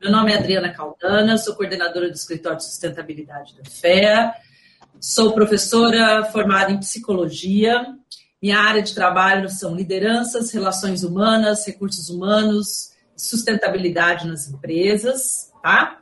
Meu nome é Adriana Caldana, sou coordenadora do Escritório de Sustentabilidade da FEA, sou professora formada em psicologia. Minha área de trabalho são lideranças, relações humanas, recursos humanos, sustentabilidade nas empresas, tá?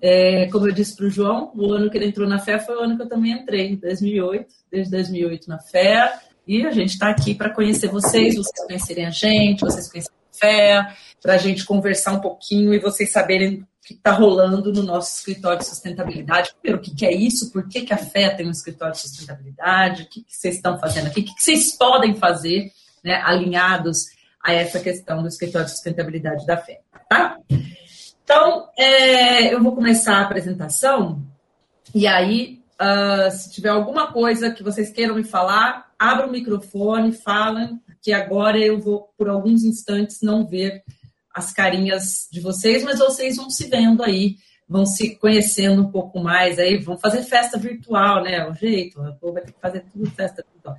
É, como eu disse para o João, o ano que ele entrou na FEA foi o ano que eu também entrei, 2008, desde 2008 na FEA, e a gente está aqui para conhecer vocês, vocês conhecerem a gente, vocês conhecerem FEA, para a gente conversar um pouquinho e vocês saberem o que está rolando no nosso escritório de sustentabilidade. Primeiro, o que, que é isso? Por que, que tem um escritório de sustentabilidade? O que, que vocês estão fazendo aqui? O que, que vocês podem fazer né, alinhados a essa questão do escritório de sustentabilidade da FEA? Tá? Então, é, eu vou começar a apresentação e aí, uh, se tiver alguma coisa que vocês queiram me falar, abra o microfone, falem, que agora eu vou, por alguns instantes, não ver as carinhas de vocês, mas vocês vão se vendo aí, vão se conhecendo um pouco mais aí, vão fazer festa virtual, né? O jeito, o povo vai ter que fazer tudo festa virtual.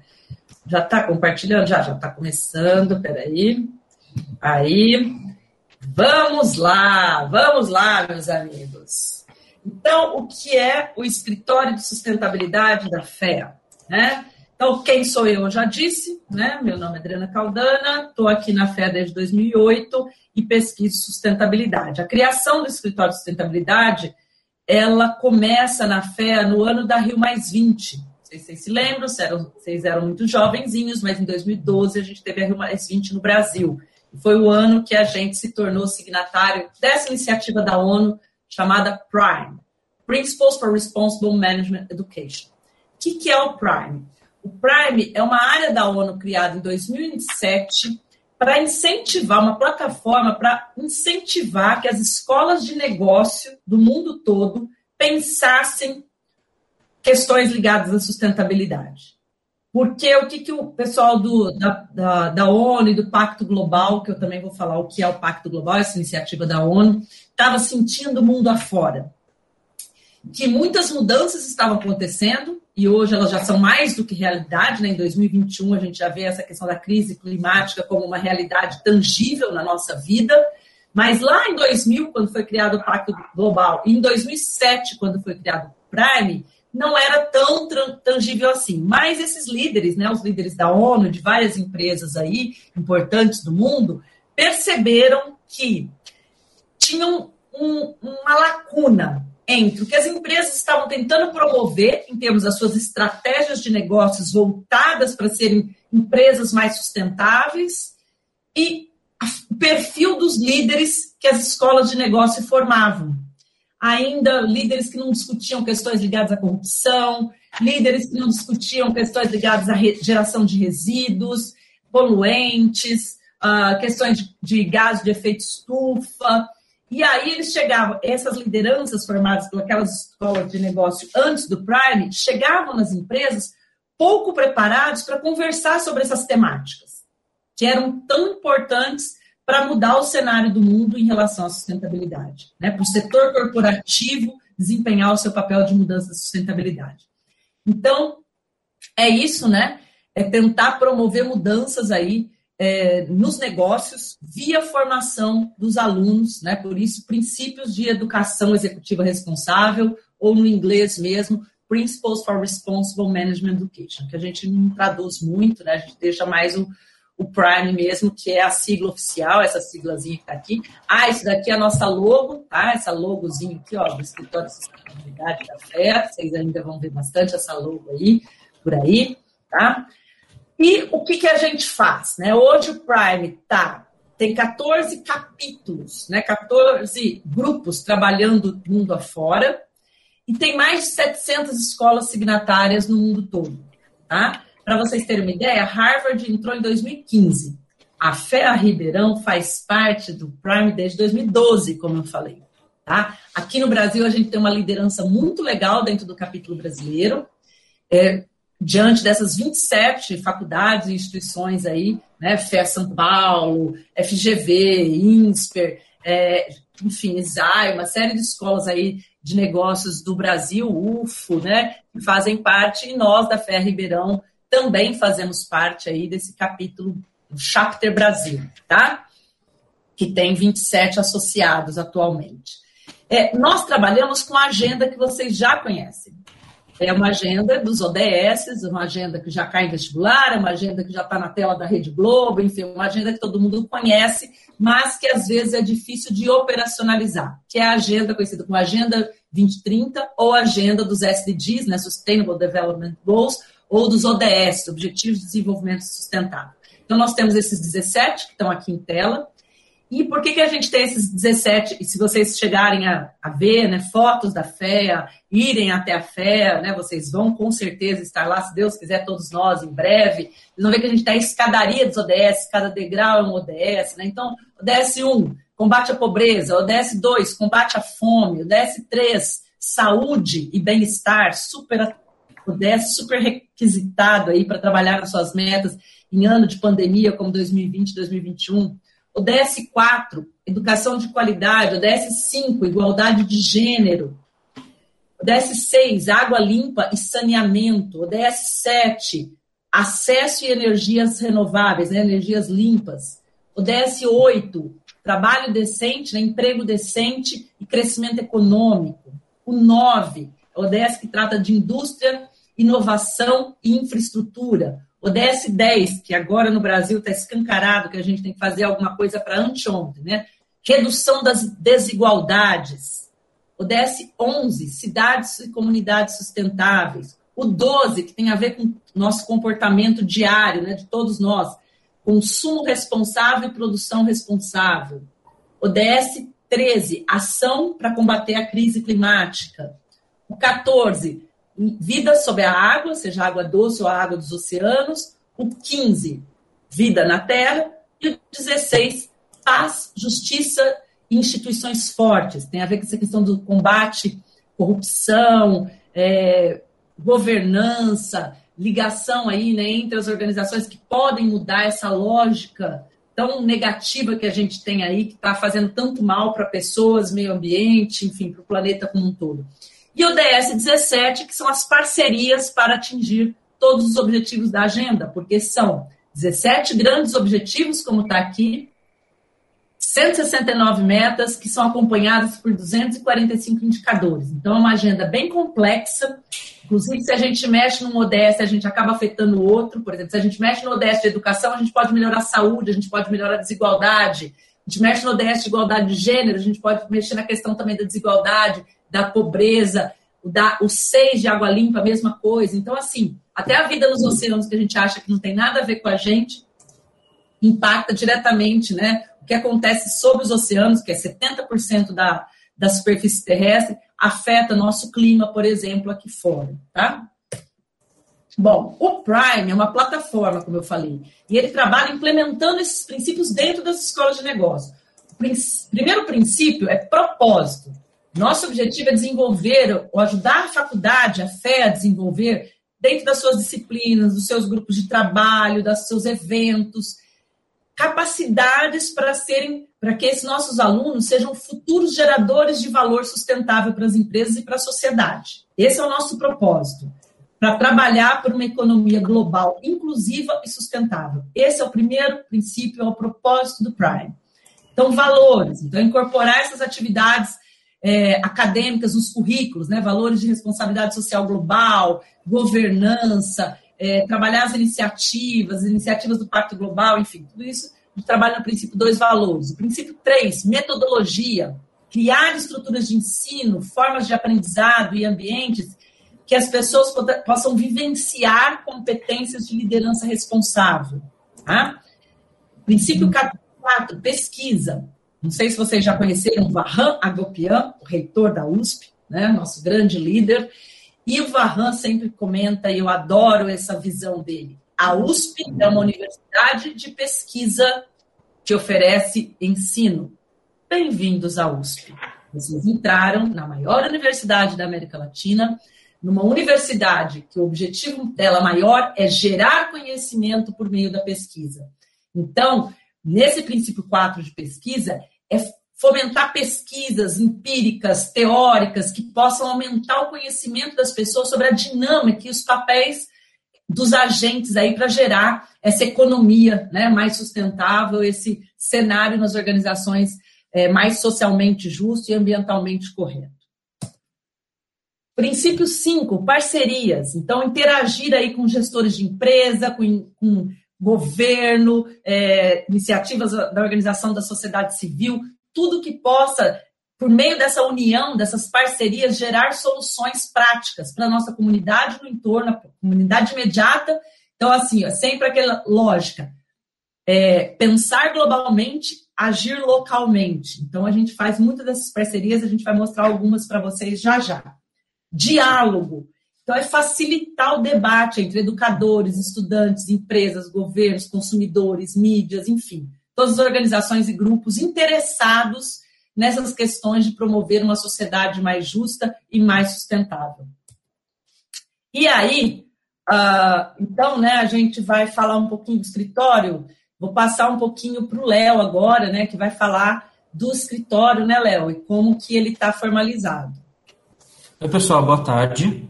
Já está compartilhando? Já, já está começando, peraí. Aí. Vamos lá, vamos lá, meus amigos. Então, o que é o Escritório de Sustentabilidade da FEA? Né? Então, quem sou eu? Eu já disse, né? Meu nome é Adriana Caldana, estou aqui na FEA desde 2008 e pesquiso sustentabilidade. A criação do Escritório de Sustentabilidade, ela começa na FEA no ano da Rio Mais 20. Não sei se vocês se lembram, vocês eram muito jovenzinhos, mas em 2012 a gente teve a Rio Mais 20 no Brasil. Foi o ano que a gente se tornou signatário dessa iniciativa da ONU chamada PRIME, Principles for Responsible Management Education. O que, que é o PRIME? O PRIME é uma área da ONU criada em 2007 para incentivar, uma plataforma para incentivar que as escolas de negócio do mundo todo pensassem questões ligadas à sustentabilidade. Porque o que, que o pessoal do, da, da, da, ONU e do Pacto Global, que eu também vou falar o que é o Pacto Global, essa iniciativa da ONU, estava sentindo o mundo afora. Que muitas mudanças estavam acontecendo, e hoje elas já são mais do que realidade, né? em 2021 a gente já vê essa questão da crise climática como uma realidade tangível na nossa vida, mas lá em 2000, quando foi criado o Pacto Global, e em 2007, quando foi criado o Prime, não era tão tangível assim. Mas esses líderes, né, os líderes da ONU, de várias empresas aí importantes do mundo, perceberam que tinham um, uma lacuna entre o que as empresas estavam tentando promover em termos das suas estratégias de negócios voltadas para serem empresas mais sustentáveis e o perfil dos líderes que as escolas de negócio formavam ainda líderes que não discutiam questões ligadas à corrupção, líderes que não discutiam questões ligadas à geração de resíduos, poluentes, uh, questões de, de gás de efeito estufa. E aí eles chegavam, essas lideranças formadas por aquelas escolas de negócio antes do Prime, chegavam nas empresas pouco preparados para conversar sobre essas temáticas, que eram tão importantes para mudar o cenário do mundo em relação à sustentabilidade, né? para o setor corporativo desempenhar o seu papel de mudança da sustentabilidade. Então, é isso, né? É tentar promover mudanças aí é, nos negócios via formação dos alunos, né? Por isso, princípios de educação executiva responsável, ou no inglês mesmo, Principles for Responsible Management Education, que a gente não traduz muito, né? A gente deixa mais o, o Prime mesmo, que é a sigla oficial, essa siglazinha que está aqui. Ah, isso daqui é a nossa logo, tá? Essa logozinha aqui, ó, do Escritório de Sustentabilidade da FEA. Vocês ainda vão ver bastante essa logo aí, por aí, tá? E o que, que a gente faz, né? Hoje o Prime tá, tem 14 capítulos, né? 14 grupos trabalhando mundo afora e tem mais de 700 escolas signatárias no mundo todo, tá? Para vocês terem uma ideia, Harvard entrou em 2015. A FEA Ribeirão faz parte do Prime desde 2012, como eu falei. Tá? Aqui no Brasil, a gente tem uma liderança muito legal dentro do capítulo brasileiro, é, diante dessas 27 faculdades e instituições aí, né, FEA São Paulo, FGV, INSPER, é, enfim, ISAI, uma série de escolas aí de negócios do Brasil, UFO, né, que fazem parte, e nós da FEA Ribeirão também fazemos parte aí desse capítulo, Chapter Brasil, tá? que tem 27 associados atualmente. É, nós trabalhamos com a agenda que vocês já conhecem. É uma agenda dos ODS, uma agenda que já cai em vestibular, uma agenda que já está na tela da Rede Globo, enfim, uma agenda que todo mundo conhece, mas que às vezes é difícil de operacionalizar, que é a agenda conhecida como Agenda 2030 ou Agenda dos SDGs, né, Sustainable Development Goals, ou dos ODS, Objetivos de Desenvolvimento Sustentável. Então, nós temos esses 17 que estão aqui em tela, e por que, que a gente tem esses 17? E se vocês chegarem a, a ver né, fotos da FEA, irem até a FEA, né, vocês vão com certeza estar lá, se Deus quiser, todos nós, em breve. Vocês vão ver que a gente tem a escadaria dos ODS, cada degrau é um ODS. Né? Então, ODS 1, combate à pobreza. ODS 2, combate à fome. ODS 3, saúde e bem-estar. Super, ODS super requisitado aí para trabalhar nas suas metas em ano de pandemia como 2020, 2021. ODS 4, educação de qualidade, ODS 5, igualdade de gênero, ODS 6, água limpa e saneamento, ODS 7, acesso e energias renováveis, né, energias limpas, ODS 8, trabalho decente, né, emprego decente e crescimento econômico, o 9, ODS que trata de indústria, inovação e infraestrutura, o DS10, que agora no Brasil está escancarado, que a gente tem que fazer alguma coisa para anteontem, né? Redução das desigualdades. O DS11, cidades e comunidades sustentáveis. O 12, que tem a ver com nosso comportamento diário, né, de todos nós. Consumo responsável e produção responsável. O DS13, ação para combater a crise climática. O 14, vida sobre a água, seja água doce ou água dos oceanos. O 15, vida na terra. E o 16, paz, justiça e instituições fortes. Tem a ver com essa questão do combate, corrupção, é, governança, ligação aí né, entre as organizações que podem mudar essa lógica tão negativa que a gente tem aí, que está fazendo tanto mal para pessoas, meio ambiente, enfim, para o planeta como um todo e o DS17, que são as parcerias para atingir todos os objetivos da agenda, porque são 17 grandes objetivos, como está aqui, 169 metas que são acompanhadas por 245 indicadores. Então, é uma agenda bem complexa. Inclusive, se a gente mexe num ODS, a gente acaba afetando o outro. Por exemplo, se a gente mexe no ODS de educação, a gente pode melhorar a saúde, a gente pode melhorar a desigualdade. A gente mexe no ODS de igualdade de gênero, a gente pode mexer na questão também da desigualdade da pobreza, o, da, o seis de água limpa, a mesma coisa. Então, assim, até a vida nos oceanos, que a gente acha que não tem nada a ver com a gente, impacta diretamente né, o que acontece sobre os oceanos, que é 70% da, da superfície terrestre, afeta nosso clima, por exemplo, aqui fora. Tá? Bom, o Prime é uma plataforma, como eu falei, e ele trabalha implementando esses princípios dentro das escolas de negócio. O primeiro princípio é propósito. Nosso objetivo é desenvolver, ou ajudar a faculdade, a fé a desenvolver, dentro das suas disciplinas, dos seus grupos de trabalho, dos seus eventos, capacidades para serem, para que esses nossos alunos sejam futuros geradores de valor sustentável para as empresas e para a sociedade. Esse é o nosso propósito, para trabalhar por uma economia global inclusiva e sustentável. Esse é o primeiro princípio, é o propósito do Prime. Então, valores, então incorporar essas atividades é, acadêmicas nos currículos, né? valores de responsabilidade social global, governança, é, trabalhar as iniciativas, as iniciativas do Pacto Global, enfim, tudo isso a gente trabalha no princípio dois valores. O princípio três, metodologia, criar estruturas de ensino, formas de aprendizado e ambientes que as pessoas possam vivenciar competências de liderança responsável. Tá? Princípio 4, pesquisa. Não sei se vocês já conheceram Varran Agopian, o reitor da USP, né, nosso grande líder. E o Varran sempre comenta, e eu adoro essa visão dele. A USP é uma universidade de pesquisa que oferece ensino. Bem-vindos à USP. Vocês entraram na maior universidade da América Latina, numa universidade que o objetivo dela maior é gerar conhecimento por meio da pesquisa. Então, nesse princípio 4 de pesquisa, é fomentar pesquisas empíricas, teóricas, que possam aumentar o conhecimento das pessoas sobre a dinâmica e os papéis dos agentes aí para gerar essa economia né, mais sustentável, esse cenário nas organizações é, mais socialmente justo e ambientalmente correto. Princípio 5, parcerias. Então, interagir aí com gestores de empresa, com, com governo, é, iniciativas da organização da sociedade civil, tudo que possa, por meio dessa união, dessas parcerias, gerar soluções práticas para a nossa comunidade no entorno, a comunidade imediata. Então, assim, é sempre aquela lógica. É, pensar globalmente, agir localmente. Então, a gente faz muitas dessas parcerias, a gente vai mostrar algumas para vocês já já. Diálogo. Então, é facilitar o debate entre educadores, estudantes, empresas, governos, consumidores, mídias, enfim, todas as organizações e grupos interessados nessas questões de promover uma sociedade mais justa e mais sustentável. E aí, uh, então, né, a gente vai falar um pouquinho do escritório. Vou passar um pouquinho para o Léo agora, né, que vai falar do escritório, né, Léo, e como que ele está formalizado. Oi, pessoal, boa tarde.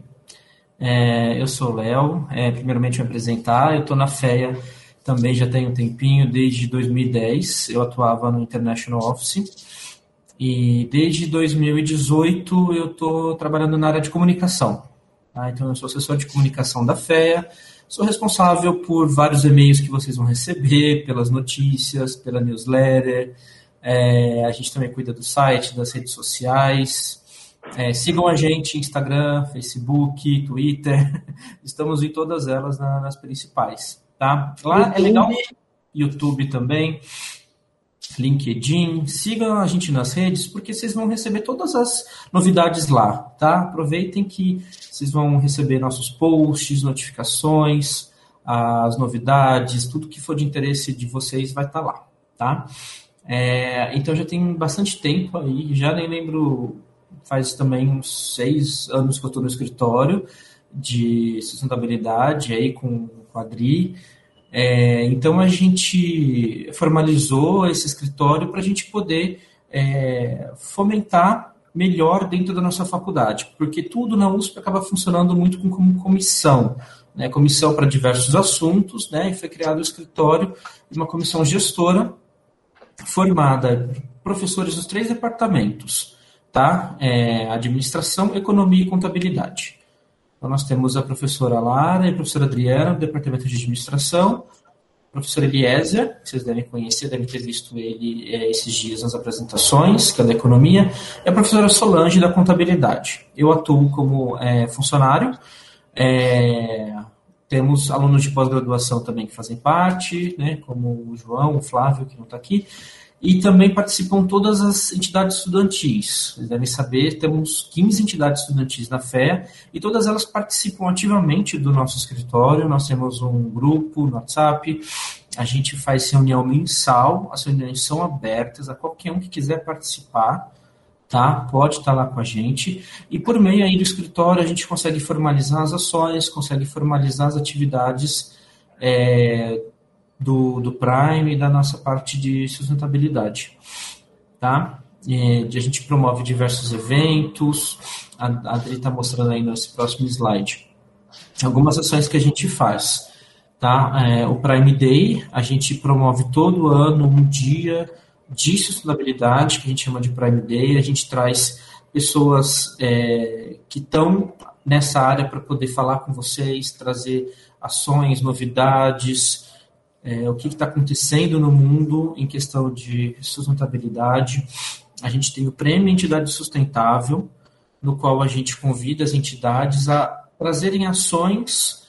É, eu sou o Léo, é, primeiramente me apresentar, eu estou na FEA também já tem um tempinho, desde 2010 eu atuava no International Office. E desde 2018 eu estou trabalhando na área de comunicação. Tá? Então eu sou assessor de comunicação da FEA, sou responsável por vários e-mails que vocês vão receber, pelas notícias, pela newsletter, é, a gente também cuida do site, das redes sociais, é, sigam a gente Instagram, Facebook, Twitter, estamos em todas elas na, nas principais tá? Lá YouTube. é legal. YouTube também, LinkedIn. Sigam a gente nas redes, porque vocês vão receber todas as novidades lá, tá? Aproveitem que vocês vão receber nossos posts, notificações, as novidades, tudo que for de interesse de vocês vai estar tá lá, tá? É, então já tem bastante tempo aí, já nem lembro, faz também uns seis anos que eu estou no escritório de sustentabilidade aí com com. É, então a gente formalizou esse escritório para a gente poder é, fomentar melhor dentro da nossa faculdade, porque tudo na USP acaba funcionando muito como comissão, né, comissão para diversos assuntos, né, e foi criado o escritório de uma comissão gestora formada por professores dos três departamentos, tá, é, administração, economia e contabilidade. Então, nós temos a professora Lara e a professora Adriana, do Departamento de Administração, o professor Eliezer, que vocês devem conhecer, devem ter visto ele é, esses dias nas apresentações, que é da Economia, e a professora Solange, da Contabilidade. Eu atuo como é, funcionário, é, temos alunos de pós-graduação também que fazem parte, né, como o João, o Flávio, que não está aqui, e também participam todas as entidades estudantis. Vocês devem saber, temos 15 entidades estudantis na Fé e todas elas participam ativamente do nosso escritório. Nós temos um grupo no WhatsApp, a gente faz reunião mensal, as reuniões são abertas a qualquer um que quiser participar. Tá? Pode estar lá com a gente. E por meio aí do escritório a gente consegue formalizar as ações, consegue formalizar as atividades é, do, do Prime e da nossa parte de sustentabilidade. Tá? E a gente promove diversos eventos, a Adri está mostrando aí nesse próximo slide. Algumas ações que a gente faz. Tá? É, o Prime Day, a gente promove todo ano um dia de sustentabilidade, que a gente chama de Prime Day. A gente traz pessoas é, que estão nessa área para poder falar com vocês, trazer ações, novidades, é, o que está acontecendo no mundo em questão de sustentabilidade. A gente tem o Prêmio Entidade Sustentável, no qual a gente convida as entidades a trazerem ações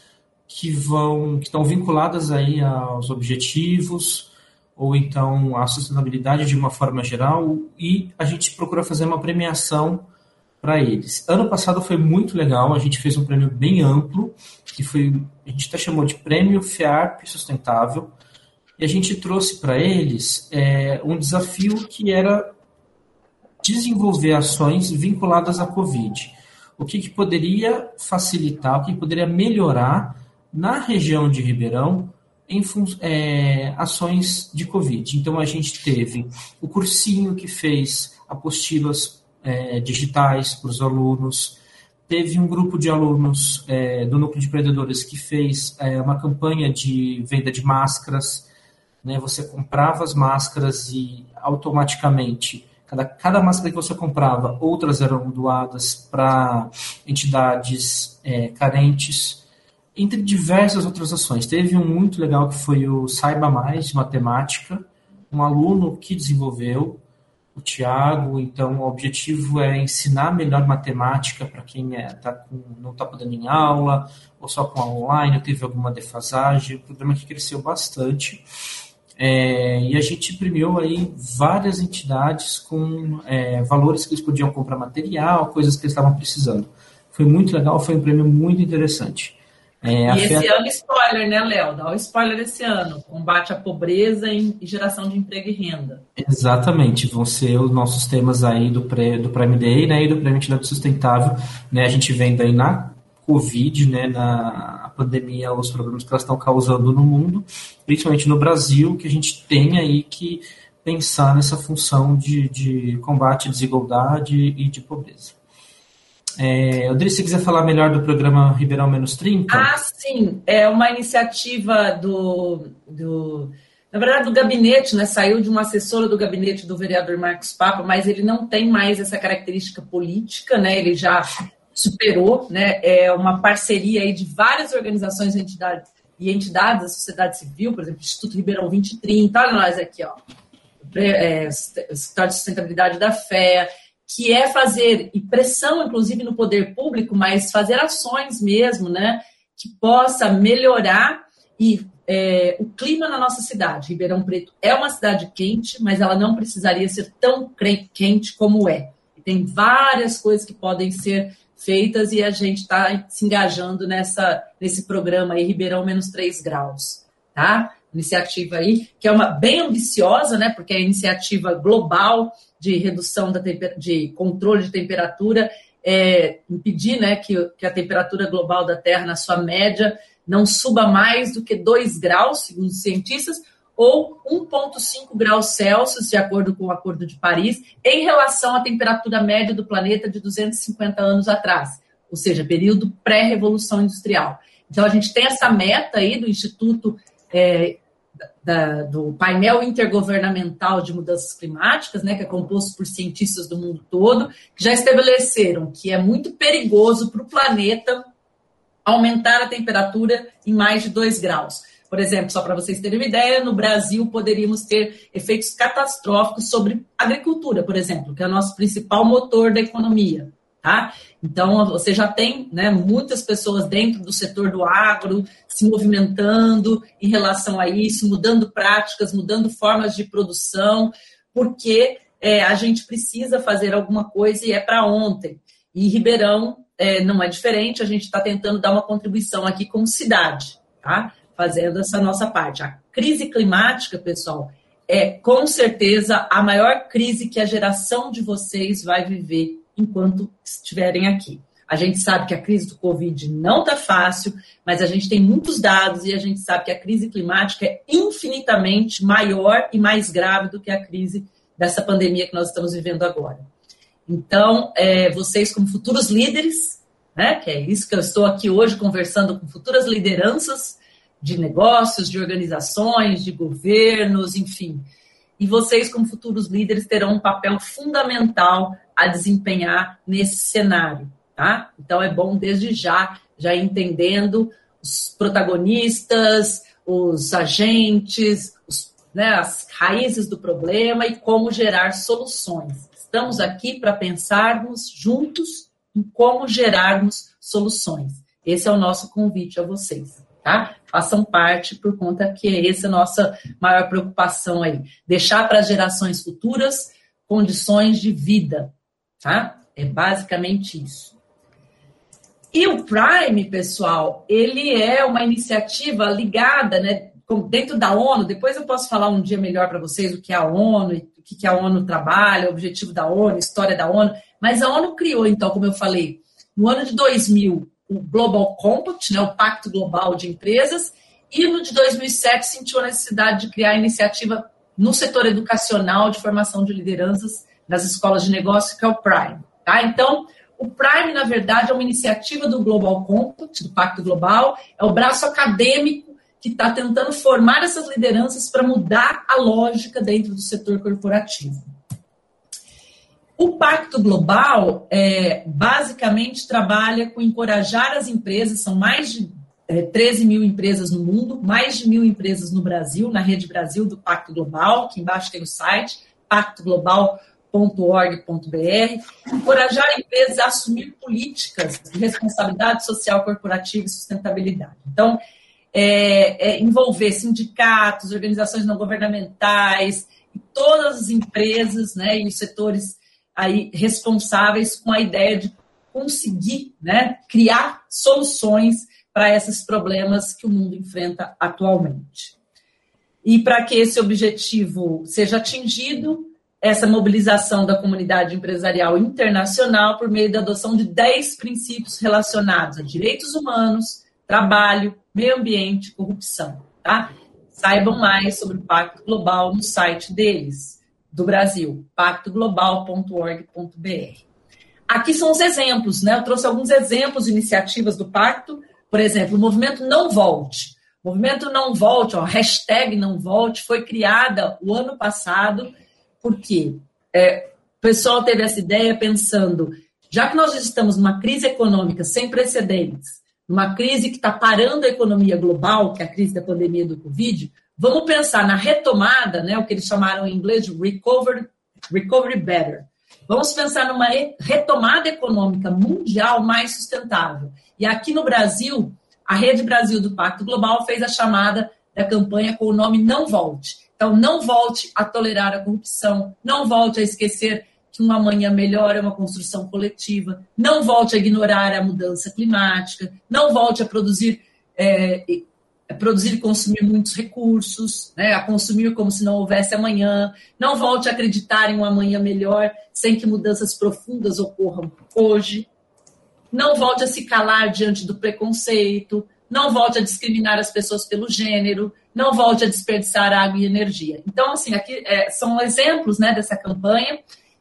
que vão que estão vinculadas aí aos objetivos ou então à sustentabilidade de uma forma geral e a gente procura fazer uma premiação para eles. Ano passado foi muito legal, a gente fez um prêmio bem amplo, que foi, a gente até chamou de Prêmio FEARP Sustentável, e a gente trouxe para eles é, um desafio que era desenvolver ações vinculadas à Covid. O que, que poderia facilitar, o que poderia melhorar na região de Ribeirão em é, ações de Covid. Então, a gente teve o cursinho que fez apostilas é, digitais para os alunos. teve um grupo de alunos é, do Núcleo de Empreendedores que fez é, uma campanha de venda de máscaras. Né? Você comprava as máscaras e automaticamente, cada, cada máscara que você comprava, outras eram doadas para entidades é, carentes, entre diversas outras ações. Teve um muito legal que foi o Saiba Mais de Matemática, um aluno que desenvolveu o Tiago, então o objetivo é ensinar melhor matemática para quem é, tá com, não está podendo em aula, ou só com online, ou teve alguma defasagem, o programa que cresceu bastante. É, e a gente imprimiu aí várias entidades com é, valores que eles podiam comprar material, coisas que eles estavam precisando. Foi muito legal, foi um prêmio muito interessante. É, e esse ano, spoiler, né, Léo? Dá o um spoiler esse ano: combate à pobreza e geração de emprego e renda. Exatamente, vão ser os nossos temas aí do, pré, do Prime Day né, e do Prêmio Entidade Sustentável. Né, a gente vem daí na Covid, né, na pandemia, os problemas que elas estão causando no mundo, principalmente no Brasil, que a gente tem aí que pensar nessa função de, de combate à desigualdade e de pobreza. É, Odri, se quiser falar melhor do programa Ribeirão Menos 30. Ah, sim. É uma iniciativa do, do. Na verdade, do gabinete, né? Saiu de uma assessora do gabinete do vereador Marcos Papa, mas ele não tem mais essa característica política, né? Ele já superou, né? É uma parceria aí de várias organizações e entidades, e entidades da sociedade civil, por exemplo, Instituto Ribeirão 2030, olha nós aqui, ó. É, Estado de Sustentabilidade da Fé, que é fazer, e pressão, inclusive, no poder público, mas fazer ações mesmo, né, que possa melhorar e é, o clima na nossa cidade. Ribeirão Preto é uma cidade quente, mas ela não precisaria ser tão quente como é. Tem várias coisas que podem ser feitas e a gente está se engajando nessa, nesse programa aí, Ribeirão menos 3 graus, tá? Iniciativa aí, que é uma bem ambiciosa, né? Porque é a iniciativa global de redução da de controle de temperatura, é, impedir né, que, que a temperatura global da Terra, na sua média, não suba mais do que 2 graus, segundo os cientistas, ou 1,5 graus Celsius, de acordo com o Acordo de Paris, em relação à temperatura média do planeta de 250 anos atrás, ou seja, período pré-revolução industrial. Então, a gente tem essa meta aí do Instituto é, da, do painel intergovernamental de mudanças climáticas, né, que é composto por cientistas do mundo todo, que já estabeleceram que é muito perigoso para o planeta aumentar a temperatura em mais de 2 graus. Por exemplo, só para vocês terem uma ideia, no Brasil poderíamos ter efeitos catastróficos sobre agricultura, por exemplo, que é o nosso principal motor da economia. Tá? Então, você já tem né, muitas pessoas dentro do setor do agro se movimentando em relação a isso, mudando práticas, mudando formas de produção, porque é, a gente precisa fazer alguma coisa e é para ontem. E Ribeirão é, não é diferente, a gente está tentando dar uma contribuição aqui como cidade, tá? fazendo essa nossa parte. A crise climática, pessoal, é com certeza a maior crise que a geração de vocês vai viver enquanto estiverem aqui. A gente sabe que a crise do Covid não está fácil, mas a gente tem muitos dados e a gente sabe que a crise climática é infinitamente maior e mais grave do que a crise dessa pandemia que nós estamos vivendo agora. Então, é, vocês, como futuros líderes, né, que é isso que eu estou aqui hoje conversando com futuras lideranças de negócios, de organizações, de governos, enfim. E vocês, como futuros líderes, terão um papel fundamental a desempenhar nesse cenário, tá? Então é bom desde já já entendendo os protagonistas, os agentes, os, né, as raízes do problema e como gerar soluções. Estamos aqui para pensarmos juntos em como gerarmos soluções. Esse é o nosso convite a vocês, tá? Façam parte por conta que essa é a nossa maior preocupação aí, deixar para as gerações futuras condições de vida, tá? É basicamente isso. E o Prime, pessoal, ele é uma iniciativa ligada, né, dentro da ONU. Depois eu posso falar um dia melhor para vocês o que é a ONU, o que a ONU trabalha, o objetivo da ONU, história da ONU. Mas a ONU criou, então, como eu falei, no ano de 2000, o Global Compact, né, o Pacto Global de Empresas, e no de 2007 sentiu a necessidade de criar a iniciativa no setor educacional de formação de lideranças das escolas de negócio, que é o Prime. Tá? Então, o Prime, na verdade, é uma iniciativa do Global Compact, do Pacto Global, é o braço acadêmico que está tentando formar essas lideranças para mudar a lógica dentro do setor corporativo. O Pacto Global é, basicamente trabalha com encorajar as empresas, são mais de é, 13 mil empresas no mundo, mais de mil empresas no Brasil, na rede Brasil do Pacto Global, que embaixo tem o site, pactoglobal.org.br, encorajar empresas a assumir políticas de responsabilidade social corporativa e sustentabilidade. Então, é, é, envolver sindicatos, organizações não governamentais, todas as empresas né, e os setores aí responsáveis com a ideia de conseguir né, criar soluções para esses problemas que o mundo enfrenta atualmente. E para que esse objetivo seja atingido, essa mobilização da comunidade empresarial internacional por meio da adoção de 10 princípios relacionados a direitos humanos, trabalho, meio ambiente e corrupção. Tá? Saibam mais sobre o Pacto Global no site deles, do Brasil, pactoglobal.org.br. Aqui são os exemplos, né? Eu trouxe alguns exemplos de iniciativas do Pacto por exemplo, o movimento Não Volte. O movimento Não Volte, ó, hashtag Não Volte, foi criada o ano passado, porque é, o pessoal teve essa ideia pensando, já que nós estamos numa crise econômica sem precedentes, numa crise que está parando a economia global, que é a crise da pandemia do Covid, vamos pensar na retomada, né, o que eles chamaram em inglês de recovery, recovery better. Vamos pensar numa retomada econômica mundial mais sustentável. E aqui no Brasil, a Rede Brasil do Pacto Global fez a chamada da campanha com o nome Não Volte. Então, não volte a tolerar a corrupção, não volte a esquecer que um amanhã melhor é uma construção coletiva, não volte a ignorar a mudança climática, não volte a produzir, é, produzir e consumir muitos recursos, né, a consumir como se não houvesse amanhã, não volte a acreditar em um amanhã melhor sem que mudanças profundas ocorram hoje. Não volte a se calar diante do preconceito, não volte a discriminar as pessoas pelo gênero, não volte a desperdiçar água e energia. Então, assim, aqui é, são exemplos né, dessa campanha,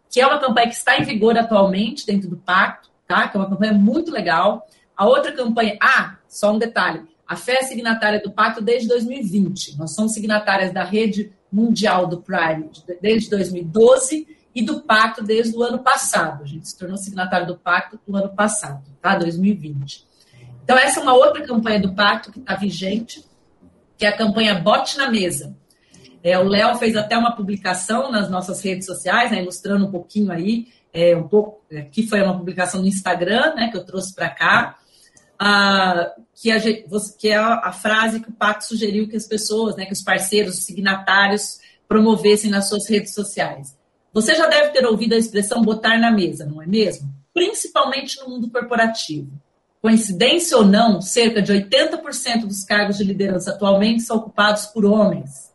que é uma campanha que está em vigor atualmente dentro do pacto, tá? Que é uma campanha muito legal. A outra campanha, ah, só um detalhe, a fé é signatária do pacto desde 2020. Nós somos signatárias da rede mundial do Prime desde 2012 e do pacto desde o ano passado. A gente se tornou signatário do pacto no ano passado, tá? 2020. Então, essa é uma outra campanha do pacto que está vigente, que é a campanha Bote na Mesa. É, o Léo fez até uma publicação nas nossas redes sociais, né, ilustrando um pouquinho aí, é, um pouco, é, que foi uma publicação no Instagram, né, que eu trouxe para cá, ah, que, a, que, é a, a, frase que o pacto sugeriu que as pessoas, né, que os parceiros, os signatários, promovessem nas suas redes sociais. Você já deve ter ouvido a expressão botar na mesa, não é mesmo? Principalmente no mundo corporativo. Coincidência ou não, cerca de 80% dos cargos de liderança atualmente são ocupados por homens.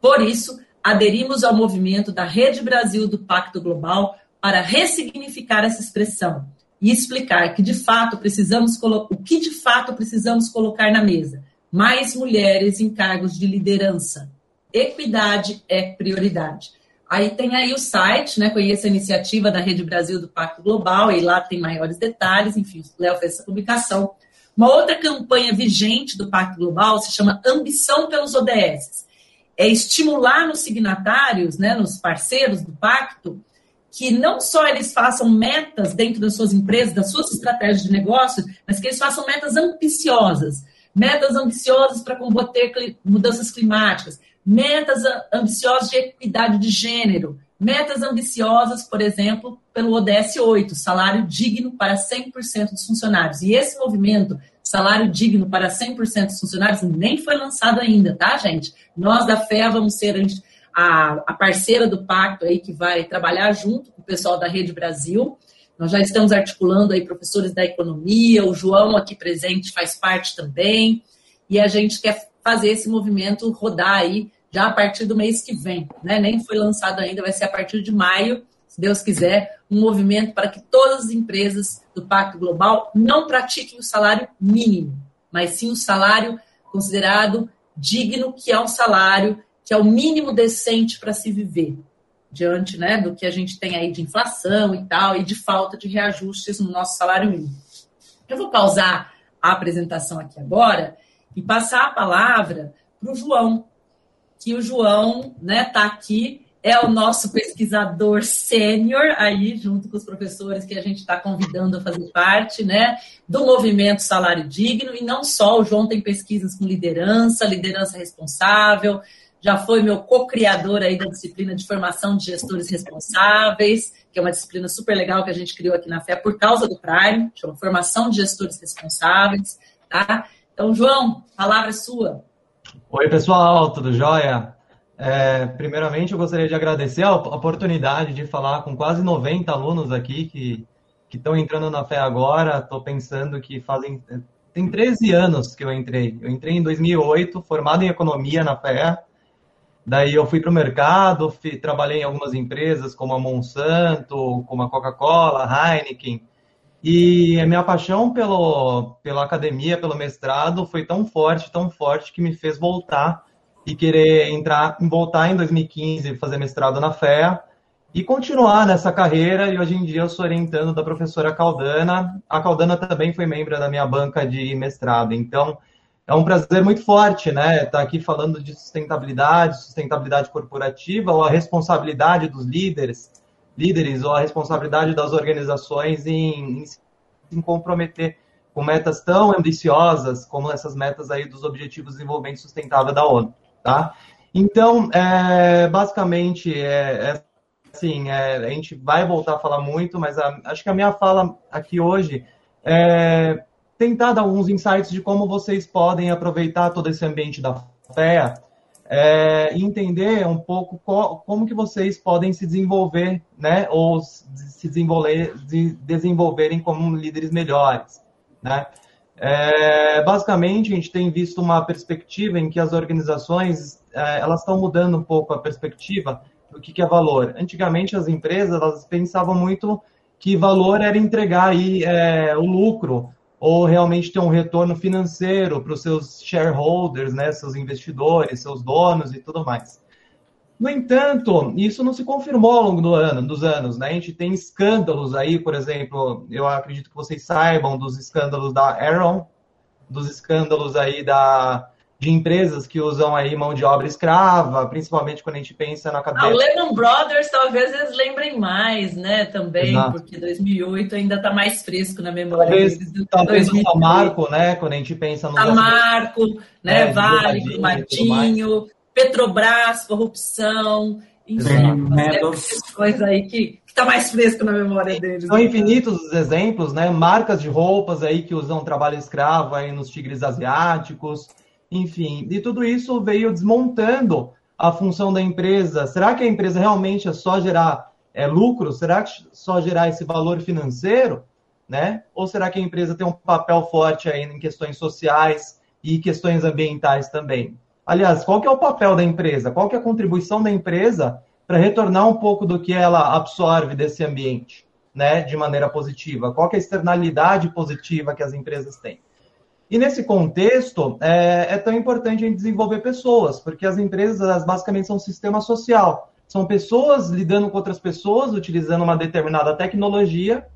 Por isso, aderimos ao movimento da Rede Brasil do Pacto Global para ressignificar essa expressão e explicar que de fato precisamos o que de fato precisamos colocar na mesa. Mais mulheres em cargos de liderança. Equidade é prioridade. Aí tem aí o site, né? Conheça a iniciativa da Rede Brasil do Pacto Global, e lá tem maiores detalhes, enfim, o Léo fez essa publicação. Uma outra campanha vigente do Pacto Global se chama Ambição pelos ODS. É estimular nos signatários, né, nos parceiros do pacto, que não só eles façam metas dentro das suas empresas, das suas estratégias de negócio, mas que eles façam metas ambiciosas. Metas ambiciosas para combater mudanças climáticas, metas ambiciosas de equidade de gênero, metas ambiciosas, por exemplo, pelo ODS 8, salário digno para 100% dos funcionários. E esse movimento, salário digno para 100% dos funcionários, nem foi lançado ainda, tá, gente? Nós da FEA vamos ser a, a parceira do pacto aí que vai trabalhar junto com o pessoal da Rede Brasil. Nós já estamos articulando aí professores da economia, o João aqui presente faz parte também, e a gente quer fazer esse movimento rodar aí já a partir do mês que vem, né? Nem foi lançado ainda, vai ser a partir de maio, se Deus quiser, um movimento para que todas as empresas do Pacto Global não pratiquem o salário mínimo, mas sim o salário considerado digno, que é um salário que é o mínimo decente para se viver. diante né, do que a gente tem aí de inflação e tal, e de falta de reajustes no nosso salário mínimo. Eu vou pausar a apresentação aqui agora e passar a palavra para o João, que o João né, tá aqui, é o nosso pesquisador sênior aí, junto com os professores que a gente está convidando a fazer parte né, do movimento Salário Digno, e não só, o João tem pesquisas com liderança, liderança responsável, já foi meu co-criador aí da disciplina de formação de gestores responsáveis, que é uma disciplina super legal que a gente criou aqui na Fé por causa do Prime, chama Formação de Gestores Responsáveis, tá? Então, João, palavra é sua. Oi, pessoal, tudo jóia? É, primeiramente, eu gostaria de agradecer a oportunidade de falar com quase 90 alunos aqui que estão entrando na fé agora. Estou pensando que fazem tem 13 anos que eu entrei. Eu entrei em 2008, formado em economia na fé. Daí eu fui para o mercado, fui, trabalhei em algumas empresas como a Monsanto, como a Coca-Cola, Heineken. E a minha paixão pelo, pela academia, pelo mestrado, foi tão forte, tão forte, que me fez voltar e querer entrar, voltar em 2015 fazer mestrado na FEA e continuar nessa carreira. E hoje em dia eu sou orientando da professora Caldana. A Caldana também foi membro da minha banca de mestrado. Então, é um prazer muito forte, né? Estar tá aqui falando de sustentabilidade, sustentabilidade corporativa, ou a responsabilidade dos líderes, líderes, ou a responsabilidade das organizações em, em se comprometer com metas tão ambiciosas como essas metas aí dos Objetivos de Desenvolvimento Sustentável da ONU, tá? Então, é, basicamente, é, é assim, é, a gente vai voltar a falar muito, mas a, acho que a minha fala aqui hoje é tentar dar alguns insights de como vocês podem aproveitar todo esse ambiente da fé é, entender um pouco co, como que vocês podem se desenvolver, né, ou se desenvolver, de desenvolverem como líderes melhores, né. É, basicamente, a gente tem visto uma perspectiva em que as organizações é, elas estão mudando um pouco a perspectiva do que, que é valor. Antigamente, as empresas elas pensavam muito que valor era entregar aí é, o lucro ou realmente ter um retorno financeiro para os seus shareholders, né, seus investidores, seus donos e tudo mais. No entanto, isso não se confirmou ao longo do ano, dos anos. Né? A gente tem escândalos aí, por exemplo, eu acredito que vocês saibam dos escândalos da Aaron, dos escândalos aí da, de empresas que usam aí mão de obra escrava, principalmente quando a gente pensa na cadeia. Ah, o Lehman Brothers talvez eles lembrem mais, né, também, Exato. porque 2008 ainda está mais fresco na memória talvez, deles. talvez o Samarco, né, quando a gente pensa no... Samarco, né, é, Vale, Martinho, Petrobras, corrupção, enfim, coisa aí que está mais fresco na memória deles. São infinitos os exemplos, né, marcas de roupas aí que usam trabalho escravo aí nos tigres asiáticos, enfim, e tudo isso veio desmontando a função da empresa. Será que a empresa realmente é só gerar é, lucro? Será que só gerar esse valor financeiro? Né? Ou será que a empresa tem um papel forte aí em questões sociais e questões ambientais também? Aliás, qual que é o papel da empresa? Qual que é a contribuição da empresa para retornar um pouco do que ela absorve desse ambiente, né, de maneira positiva? Qual que é a externalidade positiva que as empresas têm? E nesse contexto, é, é, tão importante a gente desenvolver pessoas, porque as empresas elas basicamente são um sistema social. São pessoas lidando com outras pessoas, utilizando uma determinada tecnologia,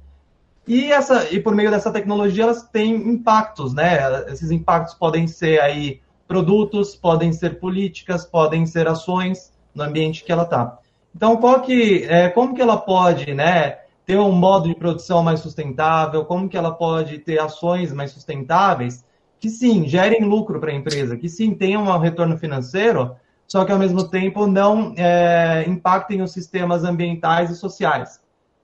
e, essa, e por meio dessa tecnologia elas têm impactos, né? Esses impactos podem ser aí produtos, podem ser políticas, podem ser ações no ambiente que ela está. Então, qual que, é, como que ela pode, né, ter um modo de produção mais sustentável, como que ela pode ter ações mais sustentáveis que sim, gerem lucro para a empresa, que sim tenham um retorno financeiro, só que ao mesmo tempo não é, impactem os sistemas ambientais e sociais.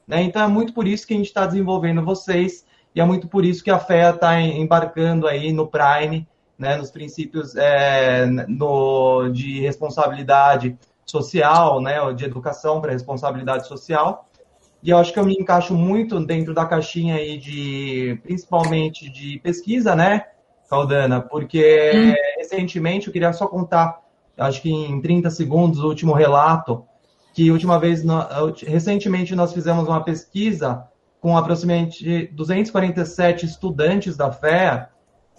Né? Então é muito por isso que a gente está desenvolvendo vocês e é muito por isso que a FEA está embarcando aí no Prime, né, nos princípios é, no, de responsabilidade social, né, de educação para responsabilidade social, e eu acho que eu me encaixo muito dentro da caixinha aí de, principalmente de pesquisa, né, Caldana? Porque hum. recentemente eu queria só contar, acho que em 30 segundos, o último relato, que última vez, recentemente nós fizemos uma pesquisa com aproximadamente 247 estudantes da FEA.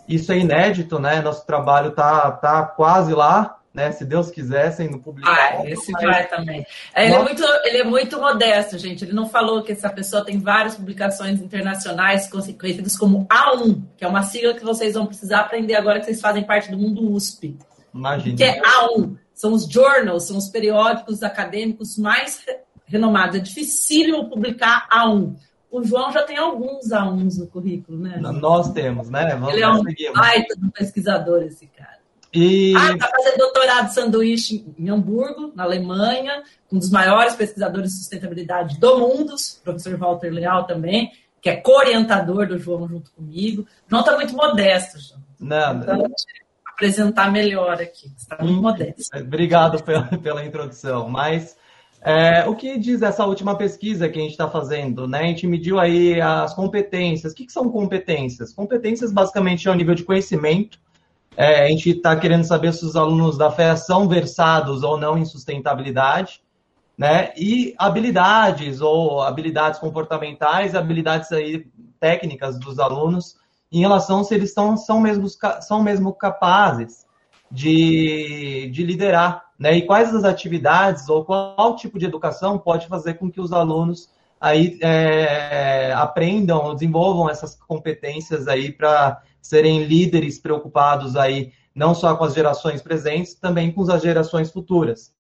Isso é inédito, né? Nosso trabalho tá, tá quase lá. Né? Se Deus quiser, sendo publicado. Ah, esse mas... vai também. É, ele, é muito, ele é muito modesto, gente. Ele não falou que essa pessoa tem várias publicações internacionais conhecidas como A1, que é uma sigla que vocês vão precisar aprender agora que vocês fazem parte do mundo USP. Imagina. Que é A1. São os journals, são os periódicos acadêmicos mais renomados. É dificílimo publicar A1. O João já tem alguns A1s no currículo, né? Nós temos, né? Vamos ele é um baita pesquisador, esse cara. E... Ah, está fazendo doutorado de sanduíche em Hamburgo, na Alemanha, um dos maiores pesquisadores de sustentabilidade do mundo, professor Walter Leal também, que é co-orientador do João junto comigo. O João está muito modesto, João. Não, então, apresentar melhor aqui. Está muito hum, modesto. Obrigado pela, pela introdução. Mas é, o que diz essa última pesquisa que a gente está fazendo? Né? A gente mediu aí as competências. O que, que são competências? Competências basicamente é o nível de conhecimento é, a gente está querendo saber se os alunos da FEA são versados ou não em sustentabilidade, né? E habilidades ou habilidades comportamentais, habilidades aí técnicas dos alunos em relação se eles são, mesmo, são mesmo capazes de, de liderar, né? E quais as atividades ou qual tipo de educação pode fazer com que os alunos aí é, aprendam ou desenvolvam essas competências aí para serem líderes preocupados aí não só com as gerações presentes, também com as gerações futuras,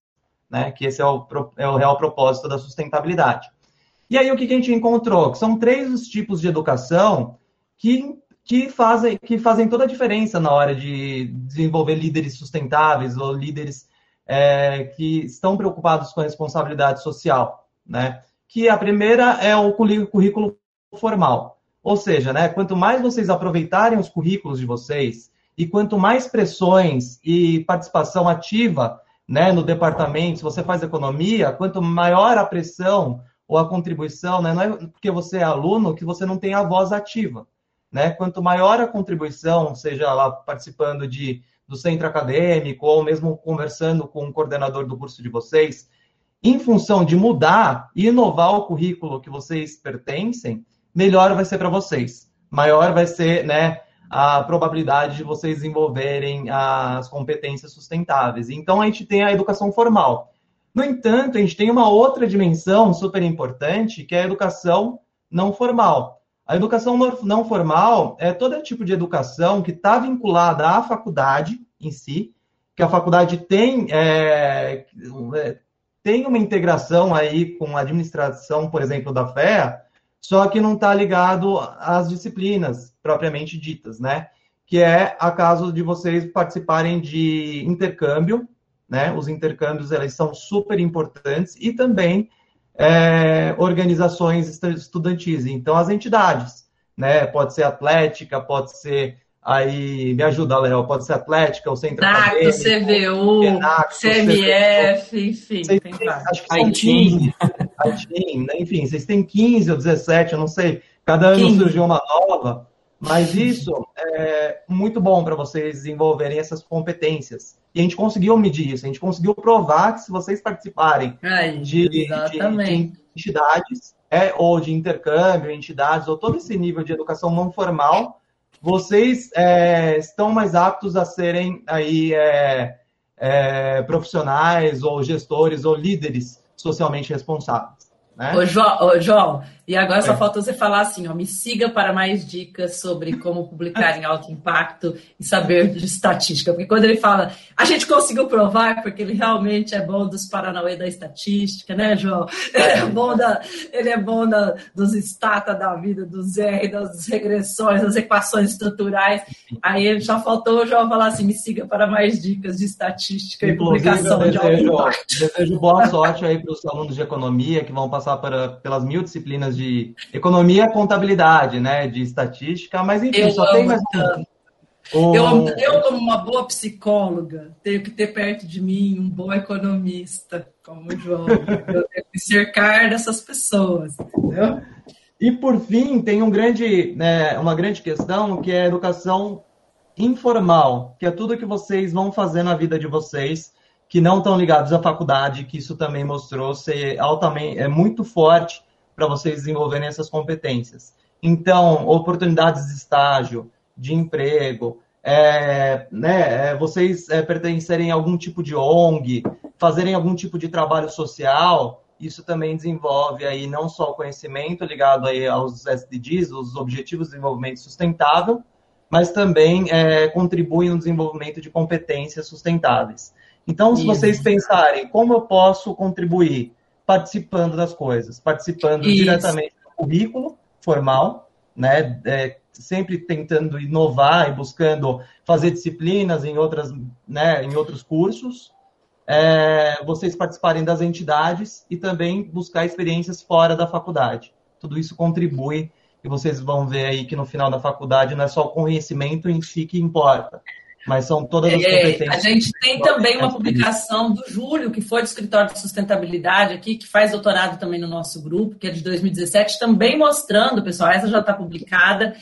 né? Que esse é o, é o real propósito da sustentabilidade. E aí o que a gente encontrou? São três os tipos de educação que, que, fazem, que fazem toda a diferença na hora de desenvolver líderes sustentáveis ou líderes é, que estão preocupados com a responsabilidade social, né? Que a primeira é o currículo formal. Ou seja, né, quanto mais vocês aproveitarem os currículos de vocês e quanto mais pressões e participação ativa né, no departamento, se você faz economia, quanto maior a pressão ou a contribuição, né, não é porque você é aluno que você não tem a voz ativa. Né? Quanto maior a contribuição, seja lá participando de, do centro acadêmico ou mesmo conversando com o coordenador do curso de vocês, em função de mudar e inovar o currículo que vocês pertencem, melhor vai ser para vocês. Maior vai ser né, a probabilidade de vocês desenvolverem as competências sustentáveis. Então, a gente tem a educação formal. No entanto, a gente tem uma outra dimensão super importante, que é a educação não formal. A educação não formal é todo tipo de educação que está vinculada à faculdade em si, que a faculdade tem, é, é tem uma integração aí com a administração, por exemplo, da FEA, só que não está ligado às disciplinas propriamente ditas, né? Que é a caso de vocês participarem de intercâmbio, né? Os intercâmbios eles são super importantes e também é, organizações estudantis. Então, as entidades, né? Pode ser atlética, pode ser Aí me ajuda, Léo. Pode ser Atlética, o Centro NACO, CBU, Enaco, CMF, enfim. Vocês tem, acho que são 15. Né? enfim, vocês têm 15 ou 17, eu não sei. Cada ano 15. surgiu uma nova. Mas isso é muito bom para vocês desenvolverem essas competências. E a gente conseguiu medir isso, a gente conseguiu provar que se vocês participarem de, de, de, entidades, é, ou de intercâmbio, entidades, ou todo esse nível de educação não formal, vocês é, estão mais aptos a serem aí é, é, profissionais ou gestores ou líderes socialmente responsáveis. Né? Ô, João, ô, João, e agora só faltou você falar assim, ó, me siga para mais dicas sobre como publicar em alto impacto e saber de estatística. Porque quando ele fala, a gente conseguiu provar, porque ele realmente é bom dos Paranauê da estatística, né, João? Ele é bom, da, ele é bom da, dos stata da vida, dos R, das regressões, das equações estruturais. Aí só faltou o João falar assim, me siga para mais dicas de estatística Inclusive, e publicação desejo, de alto impacto. Desejo boa sorte aí para os alunos de economia que vão passar para, pelas mil disciplinas de economia, contabilidade, né? De estatística, mas enfim, eu só tem mais um. Eu, eu, como uma boa psicóloga, tenho que ter perto de mim um bom economista, como o João. Eu tenho que cercar dessas pessoas, entendeu? E por fim, tem um grande, né, uma grande questão que é a educação informal, que é tudo que vocês vão fazer na vida de vocês, que não estão ligados à faculdade, que isso também mostrou ser altamente, é muito forte para vocês desenvolverem essas competências. Então, oportunidades de estágio, de emprego, é, né, é, vocês é, pertencerem a algum tipo de ONG, fazerem algum tipo de trabalho social, isso também desenvolve aí não só o conhecimento ligado aí aos SDGs, os Objetivos de Desenvolvimento Sustentável, mas também é, contribui no desenvolvimento de competências sustentáveis. Então, se Isso. vocês pensarem como eu posso contribuir participando das coisas, participando Isso. diretamente do currículo formal, né, é, sempre tentando inovar e buscando fazer disciplinas em outras, né, em outros cursos, é, vocês participarem das entidades e também buscar experiências fora da faculdade. Tudo isso contribui e vocês vão ver aí que no final da faculdade não é só o conhecimento em si que importa, mas são todas as é, competências. A gente tem também uma publicação do Júlio, que foi do Escritório de Sustentabilidade aqui, que faz doutorado também no nosso grupo, que é de 2017, também mostrando, pessoal, essa já está publicada,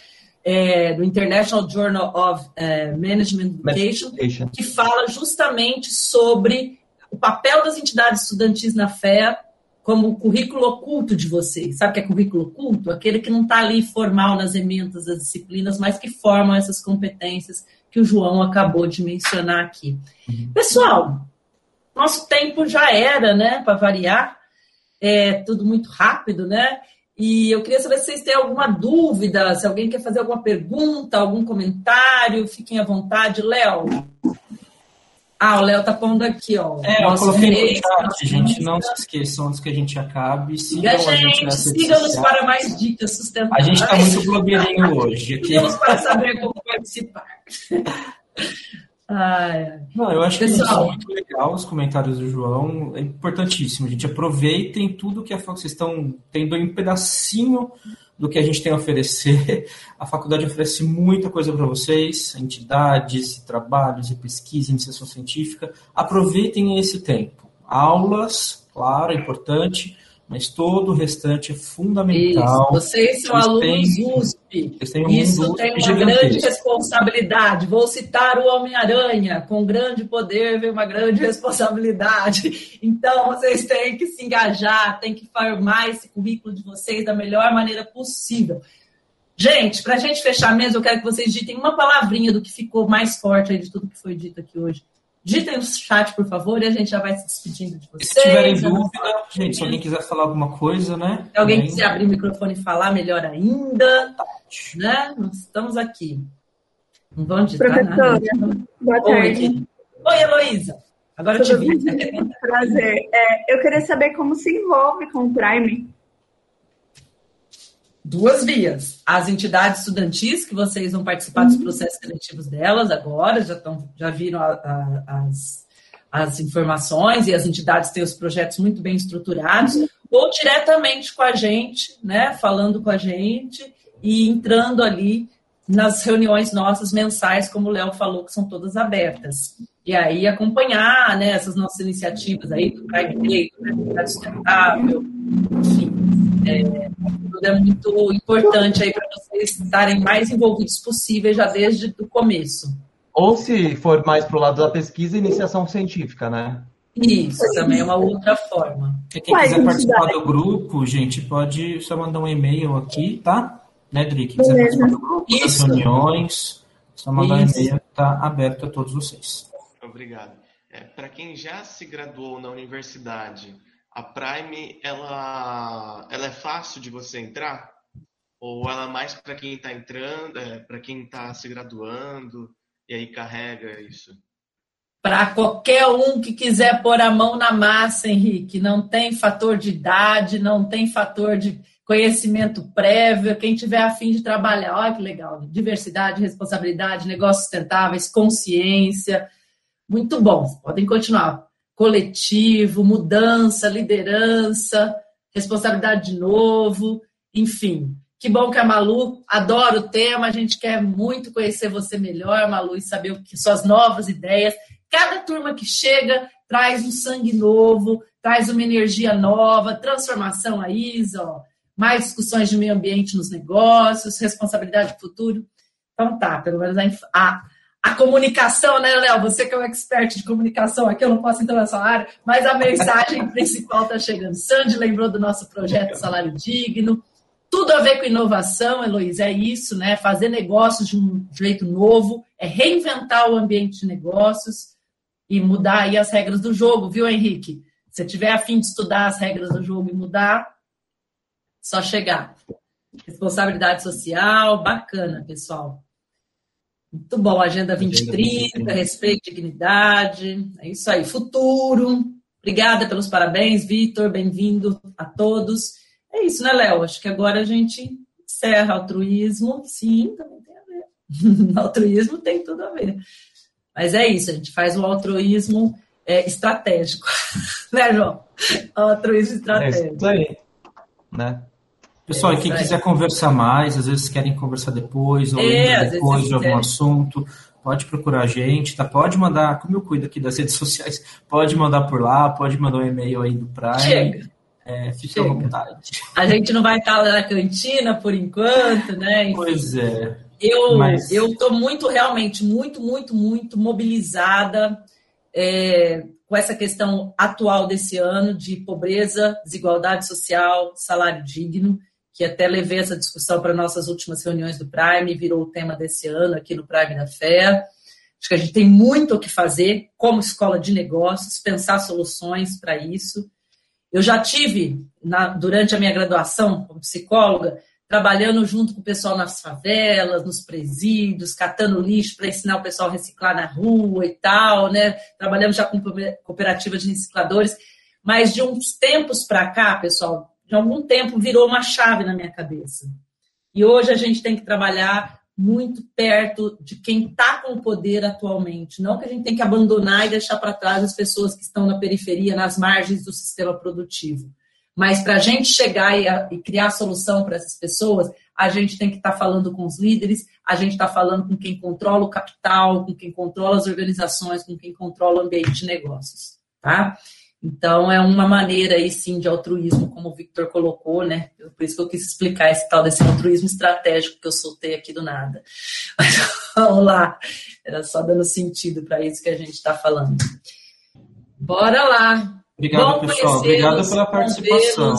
é, no International Journal of é, Management Education, que fala justamente sobre o papel das entidades estudantis na FEA como o currículo oculto de vocês. Sabe o que é currículo oculto? Aquele que não está ali formal nas emendas das disciplinas, mas que formam essas competências que o João acabou de mencionar aqui. Uhum. Pessoal, nosso tempo já era, né, para variar. É tudo muito rápido, né? E eu queria saber se vocês têm alguma dúvida, se alguém quer fazer alguma pergunta, algum comentário, fiquem à vontade. Léo, ah, o Léo tá pondo aqui, ó. É, eu coloquei no chat, gente. Não se esqueçam antes que a gente acabe. Sigam a gente, a gente sigam-nos para mais dicas sustentáveis. A gente tá muito blogueirinho hoje. Aqui. Sigam-nos para saber como participar. Não, eu acho Pessoal. que são muito legal os comentários do João. É importantíssimo, gente. Aproveitem tudo que a vocês estão tendo um pedacinho do que a gente tem a oferecer. A faculdade oferece muita coisa para vocês, entidades, trabalhos, pesquisa, iniciação científica. Aproveitem esse tempo. Aulas, claro, é importante, mas todo o restante é fundamental. Isso. Vocês são alunos têm, USP. Isso tem uma grande responsabilidade. Vou citar o Homem-Aranha: com grande poder vem uma grande responsabilidade. Então, vocês têm que se engajar, têm que formar esse currículo de vocês da melhor maneira possível. Gente, para a gente fechar mesmo, eu quero que vocês ditem uma palavrinha do que ficou mais forte aí de tudo que foi dito aqui hoje. Digitem no chat, por favor, e a gente já vai se despedindo de vocês. Se tiverem dúvida, gente, se alguém quiser falar alguma coisa, né? Se alguém quiser abrir o microfone e falar, melhor ainda. Né? Nós estamos aqui. Não vão digitar Professora, nada. boa tarde. Oi, Heloísa. Agora eu te vi. Prazer. É, eu queria saber como se envolve com o Prime duas vias. As entidades estudantis, que vocês vão participar dos uhum. processos seletivos delas agora, já, estão, já viram a, a, as, as informações e as entidades têm os projetos muito bem estruturados, uhum. ou diretamente com a gente, né, falando com a gente e entrando ali nas reuniões nossas mensais, como o Léo falou, que são todas abertas. E aí acompanhar né, essas nossas iniciativas aí do Prime Day, do Mercado Sustentável, enfim, é, tudo é muito importante aí para vocês estarem mais envolvidos possível já desde o começo. Ou se for mais para o lado da pesquisa, iniciação científica, né? Isso, também é uma outra forma. Quem quiser participar do grupo, gente, pode só mandar um e-mail aqui, tá? Né, Dri? Quem quiser participar do grupo, das reuniões, só mandar um e-mail, tá aberto a todos vocês. Obrigado. É, para quem já se graduou na universidade, a Prime ela, ela é fácil de você entrar? Ou ela é mais para quem está entrando, é, para quem está se graduando e aí carrega isso? Para qualquer um que quiser pôr a mão na massa, Henrique, não tem fator de idade, não tem fator de conhecimento prévio, quem tiver afim de trabalhar, olha que legal, diversidade, responsabilidade, negócios sustentáveis, consciência, muito bom, podem continuar coletivo, mudança, liderança, responsabilidade de novo, enfim. Que bom que a Malu adora o tema, a gente quer muito conhecer você melhor, Malu, e saber o que suas novas ideias. Cada turma que chega traz um sangue novo, traz uma energia nova, transformação a ó, mais discussões de meio ambiente nos negócios, responsabilidade do futuro. Então tá, pelo menos a, a comunicação, né, Léo? Você que é um expert de comunicação aqui, eu não posso entrar nessa área, mas a mensagem principal está chegando. Sandy lembrou do nosso projeto Salário Digno. tudo a ver com inovação, Heloísa, é isso, né? Fazer negócios de um jeito novo, é reinventar o ambiente de negócios e mudar aí as regras do jogo, viu, Henrique? Se tiver afim de estudar as regras do jogo e mudar, só chegar. Responsabilidade social, bacana, pessoal. Muito bom, Agenda 2030, respeito dignidade. É isso aí. Futuro. Obrigada pelos parabéns, Vitor. Bem-vindo a todos. É isso, né, Léo? Acho que agora a gente encerra altruísmo. Sim, também tem a ver. altruísmo tem tudo a ver. Mas é isso, a gente faz o altruísmo é, estratégico. né, João? Altruísmo estratégico. É isso aí. Né? Pessoal, é quem quiser conversar mais, às vezes querem conversar depois, ou é, depois de algum assunto, pode procurar a gente, tá? Pode mandar, como eu cuido aqui das redes sociais, pode mandar por lá, pode mandar um e-mail aí do Prime. Chega. É, fique Chega. à vontade. A gente não vai estar lá na cantina por enquanto, né? Enfim. Pois é. Eu Mas... estou muito, realmente, muito, muito, muito mobilizada é, com essa questão atual desse ano de pobreza, desigualdade social, salário digno que até levei essa discussão para nossas últimas reuniões do Prime, virou o tema desse ano aqui no Prime da Fé. Acho que a gente tem muito o que fazer como escola de negócios, pensar soluções para isso. Eu já tive, na, durante a minha graduação como psicóloga, trabalhando junto com o pessoal nas favelas, nos presídios, catando lixo para ensinar o pessoal a reciclar na rua e tal, né? Trabalhamos já com cooperativa de recicladores, mas de uns tempos para cá, pessoal, de algum tempo virou uma chave na minha cabeça. E hoje a gente tem que trabalhar muito perto de quem está com o poder atualmente. Não que a gente tem que abandonar e deixar para trás as pessoas que estão na periferia, nas margens do sistema produtivo. Mas para a gente chegar e, a, e criar solução para essas pessoas, a gente tem que estar tá falando com os líderes, a gente está falando com quem controla o capital, com quem controla as organizações, com quem controla o ambiente de negócios. Tá? Então, é uma maneira aí sim de altruísmo, como o Victor colocou, né? Por isso que eu quis explicar esse tal desse altruísmo estratégico que eu soltei aqui do nada. Mas vamos lá, era só dando sentido para isso que a gente está falando. Bora lá. Bora pessoal. Obrigado pela participação.